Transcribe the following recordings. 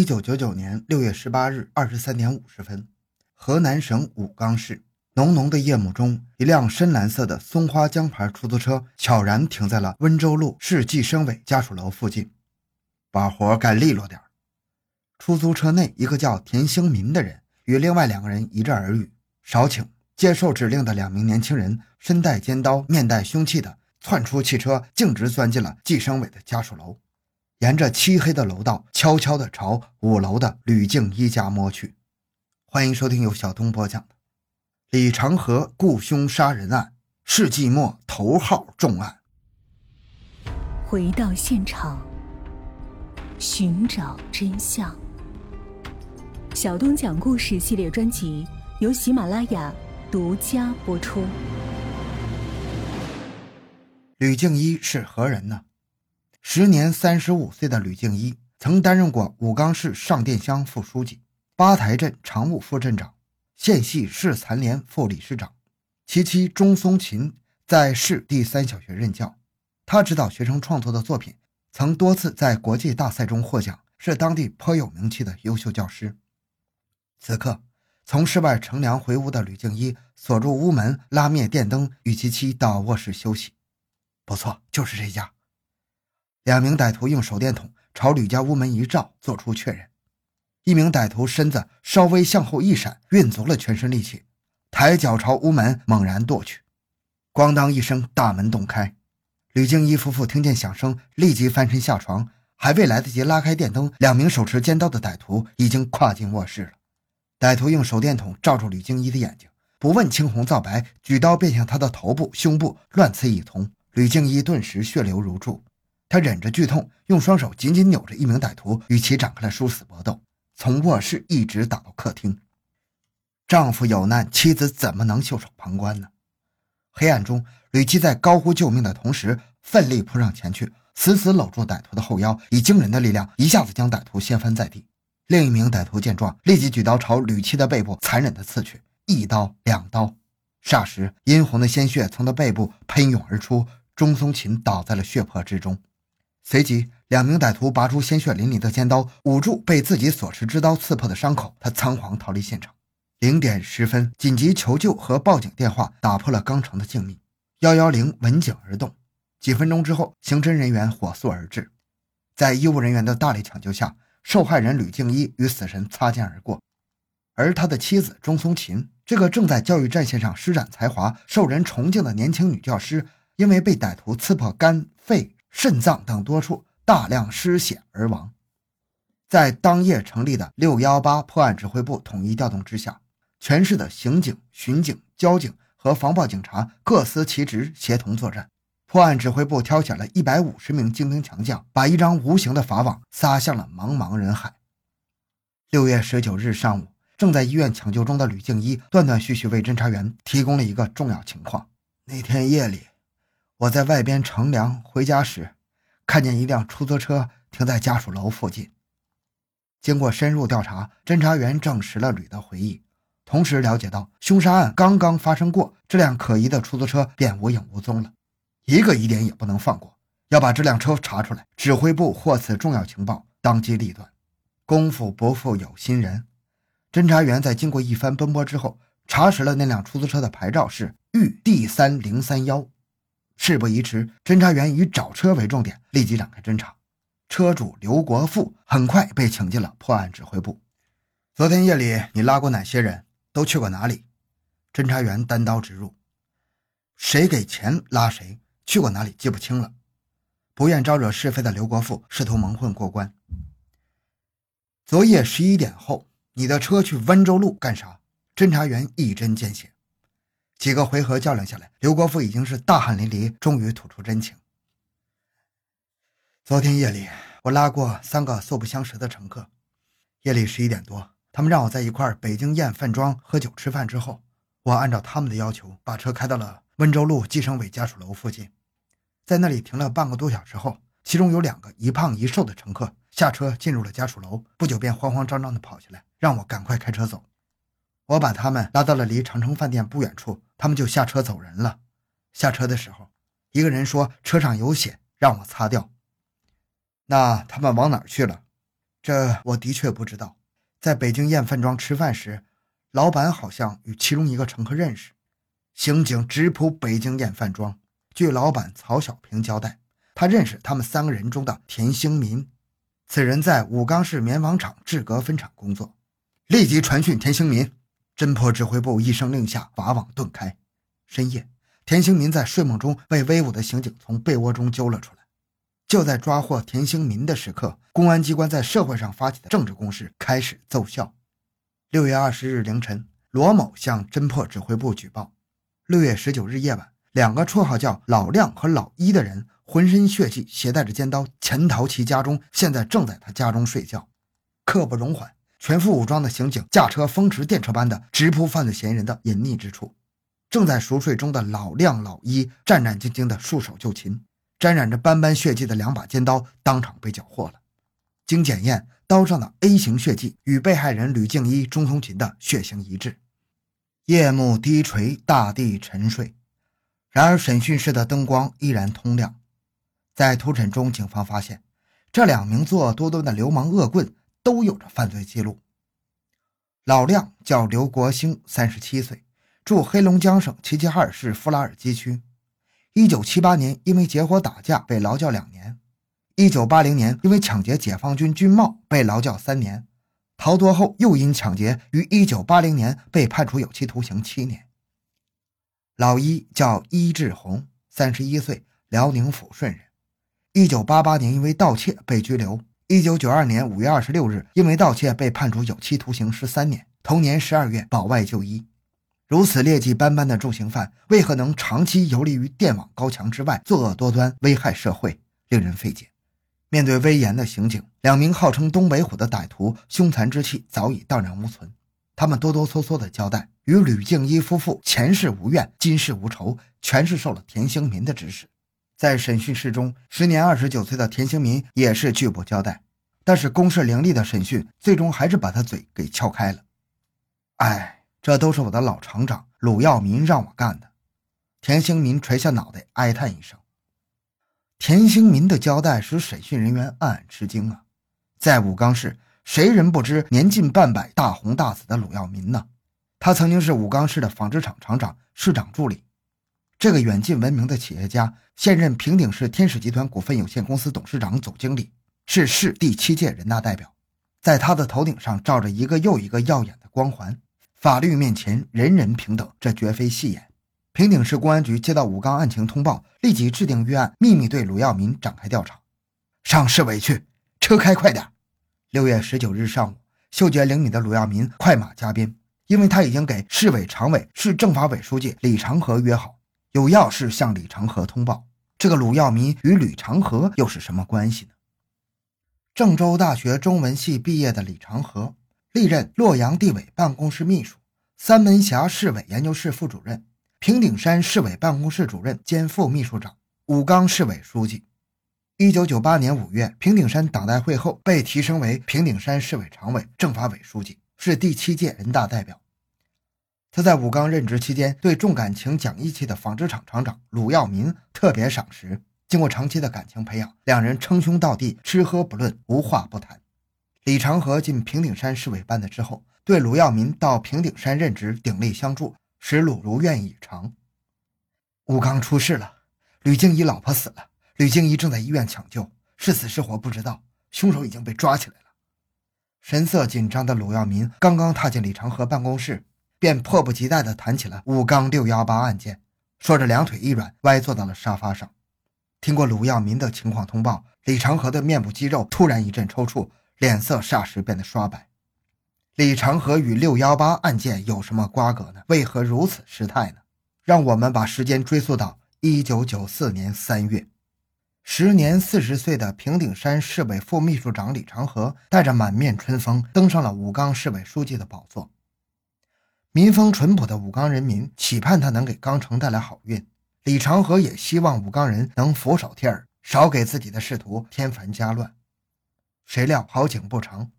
一九九九年六月十八日二十三点五十分，河南省武冈市浓浓的夜幕中，一辆深蓝色的松花江牌出租车悄然停在了温州路市计生委家属楼附近。把活干利落点出租车内，一个叫田兴民的人与另外两个人一阵耳语，少请，接受指令的两名年轻人身带尖刀、面带凶器的窜出汽车，径直钻进了计生委的家属楼。沿着漆黑的楼道，悄悄地朝五楼的吕静一家摸去。欢迎收听由小东播讲的《李长河雇凶杀人案》世纪末头号重案。回到现场，寻找真相。小东讲故事系列专辑由喜马拉雅独家播出。吕静一是何人呢？时年三十五岁的吕静一，曾担任过武冈市上店乡副书记、八台镇常务副镇长、县系市残联副理事长。其妻钟松琴在市第三小学任教，他指导学生创作的作品，曾多次在国际大赛中获奖，是当地颇有名气的优秀教师。此刻，从室外乘凉回屋的吕静一锁住屋门，拉灭电灯，与其妻到卧室休息。不错，就是这家。两名歹徒用手电筒朝吕家屋门一照，做出确认。一名歹徒身子稍微向后一闪，运足了全身力气，抬脚朝屋门猛然跺去。咣当一声，大门洞开。吕静一夫妇听见响声，立即翻身下床，还未来得及拉开电灯，两名手持尖刀的歹徒已经跨进卧室了。歹徒用手电筒照住吕静一的眼睛，不问青红皂白，举刀便向他的头部、胸部乱刺一通。吕静一顿时血流如注。他忍着剧痛，用双手紧紧扭着一名歹徒，与其展开了殊死搏斗，从卧室一直打到客厅。丈夫有难，妻子怎么能袖手旁观呢？黑暗中，吕七在高呼救命的同时，奋力扑上前去，死死搂住歹徒的后腰，以惊人的力量一下子将歹徒掀翻在地。另一名歹徒见状，立即举刀朝吕七的背部残忍地刺去，一刀两刀，霎时殷红的鲜血从他背部喷涌而出，钟松琴倒在了血泊之中。随即，两名歹徒拔出鲜血淋漓的尖刀，捂住被自己所持之刀刺破的伤口。他仓皇逃离现场。零点十分，紧急求救和报警电话打破了刚城的静谧。幺幺零闻警而动。几分钟之后，刑侦人员火速而至。在医务人员的大力抢救下，受害人吕静一与死神擦肩而过。而他的妻子钟松琴，这个正在教育战线上施展才华、受人崇敬的年轻女教师，因为被歹徒刺破肝、肺。肾脏等多处大量失血而亡。在当夜成立的六幺八破案指挥部统一调动之下，全市的刑警、巡警、交警和防暴警察各司其职，协同作战。破案指挥部挑选了一百五十名精兵强将，把一张无形的法网撒向了茫茫人海。六月十九日上午，正在医院抢救中的吕静一断断续续为侦查员提供了一个重要情况：那天夜里。我在外边乘凉回家时，看见一辆出租车停在家属楼附近。经过深入调查，侦查员证实了吕的回忆，同时了解到凶杀案刚刚发生过，这辆可疑的出租车便无影无踪了。一个疑点也不能放过，要把这辆车查出来。指挥部获此重要情报，当机立断。功夫不负有心人，侦查员在经过一番奔波之后，查实了那辆出租车的牌照是豫 D 三零三幺。事不宜迟，侦查员以找车为重点，立即展开侦查。车主刘国富很快被请进了破案指挥部。昨天夜里你拉过哪些人？都去过哪里？侦查员单刀直入：谁给钱拉谁，去过哪里记不清了。不愿招惹是非的刘国富试图蒙混过关。昨夜十一点后，你的车去温州路干啥？侦查员一针见血。几个回合较量下来，刘国富已经是大汗淋漓，终于吐出真情。昨天夜里，我拉过三个素不相识的乘客。夜里十一点多，他们让我在一块北京宴饭庄喝酒吃饭之后，我按照他们的要求，把车开到了温州路计生委家属楼附近，在那里停了半个多小时后，其中有两个一胖一瘦的乘客下车进入了家属楼，不久便慌慌张张地跑下来，让我赶快开车走。我把他们拉到了离长城饭店不远处，他们就下车走人了。下车的时候，一个人说车上有血，让我擦掉。那他们往哪儿去了？这我的确不知道。在北京燕饭庄吃饭时，老板好像与其中一个乘客认识。刑警直扑北京燕饭庄，据老板曹小平交代，他认识他们三个人中的田兴民。此人在武冈市棉纺厂制革分厂工作。立即传讯田兴民。侦破指挥部一声令下，法网顿开。深夜，田兴民在睡梦中被威武的刑警从被窝中揪了出来。就在抓获田兴民的时刻，公安机关在社会上发起的政治攻势开始奏效。六月二十日凌晨，罗某向侦破指挥部举报。六月十九日夜晚，两个绰号叫老亮和老一的人，浑身血迹，携带着尖刀潜逃其家中，现在正在他家中睡觉。刻不容缓，全副武装的刑警驾车风驰电掣般的直扑犯罪嫌疑人的隐匿之处。正在熟睡中的老亮、老一战战兢兢地束手就擒，沾染着斑斑血迹的两把尖刀当场被缴获了。经检验，刀上的 A 型血迹与被害人吕静一、钟松琴的血型一致。夜幕低垂，大地沉睡。然而，审讯室的灯光依然通亮。在突审中，警方发现这两名作恶多端的流氓恶棍都有着犯罪记录。老亮叫刘国兴，三十七岁，住黑龙江省齐齐哈尔市富拉尔基区。一九七八年，因为结伙打架被劳教两年；一九八零年，因为抢劫解放军军帽被劳教三年。逃脱后，又因抢劫，于一九八零年被判处有期徒刑七年。老一叫伊志红，三十一岁，辽宁抚顺人。一九八八年因为盗窃被拘留。一九九二年五月二十六日，因为盗窃被判处有期徒刑十三年。同年十二月保外就医。如此劣迹斑斑的重刑犯，为何能长期游离于电网高墙之外，作恶多端，危害社会，令人费解。面对威严的刑警，两名号称“东北虎”的歹徒凶残之气早已荡然无存。他们哆哆嗦嗦地交代，与吕静一夫妇前世无怨，今世无仇，全是受了田兴民的指使。在审讯室中，时年二十九岁的田兴民也是拒不交代。但是公事凌厉的审讯，最终还是把他嘴给撬开了。哎，这都是我的老厂长鲁耀民让我干的。田兴民垂下脑袋，哀叹一声。田兴民的交代使审讯人员暗暗吃惊啊！在武冈市，谁人不知年近半百、大红大紫的鲁耀民呢？他曾经是武冈市的纺织厂厂长、市长助理。这个远近闻名的企业家，现任平顶市天使集团股份有限公司董事长、总经理，是市第七届人大代表。在他的头顶上罩着一个又一个耀眼的光环。法律面前，人人平等，这绝非戏言。平顶市公安局接到武钢案情通报，立即制定预案，秘密对鲁耀民展开调查。上市委去，车开快点。六月十九日上午，嗅觉灵敏的鲁耀民快马加鞭，因为他已经给市委常委、市政法委书记李长河约好，有要事向李长河通报。这个鲁耀民与李长河又是什么关系呢？郑州大学中文系毕业的李长河，历任洛阳地委办公室秘书、三门峡市委研究室副主任。平顶山市委办公室主任兼副秘书长，武冈市委书记。一九九八年五月，平顶山党代会后被提升为平顶山市委常委、政法委书记，是第七届人大代表。他在武钢任职期间，对重感情、讲义气的纺织厂厂长鲁耀民特别赏识。经过长期的感情培养，两人称兄道弟，吃喝不论，无话不谈。李长河进平顶山市委办的之后，对鲁耀民到平顶山任职鼎力相助。使鲁如愿以偿。武钢出事了，吕静怡老婆死了，吕静怡正在医院抢救，是死是活不知道，凶手已经被抓起来了。神色紧张的鲁耀民刚刚踏进李长河办公室，便迫不及待地谈起了武钢六幺八案件，说着两腿一软，歪坐到了沙发上。听过鲁耀民的情况通报，李长河的面部肌肉突然一阵抽搐，脸色霎时变得刷白。李长河与六幺八案件有什么瓜葛呢？为何如此失态呢？让我们把时间追溯到一九九四年三月，时年四十岁的平顶山市委副秘书长李长河带着满面春风登上了武冈市委书记的宝座。民风淳朴的武冈人民期盼他能给冈城带来好运，李长河也希望武冈人能俯首帖耳，少给自己的仕途添烦加乱。谁料好景不长。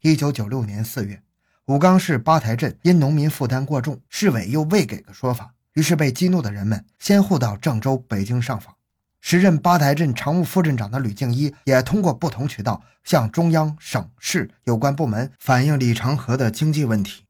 一九九六年四月，武冈市八台镇因农民负担过重，市委又未给个说法，于是被激怒的人们先后到郑州、北京上访。时任八台镇常务副镇长的吕敬一也通过不同渠道向中央、省市有关部门反映李长河的经济问题。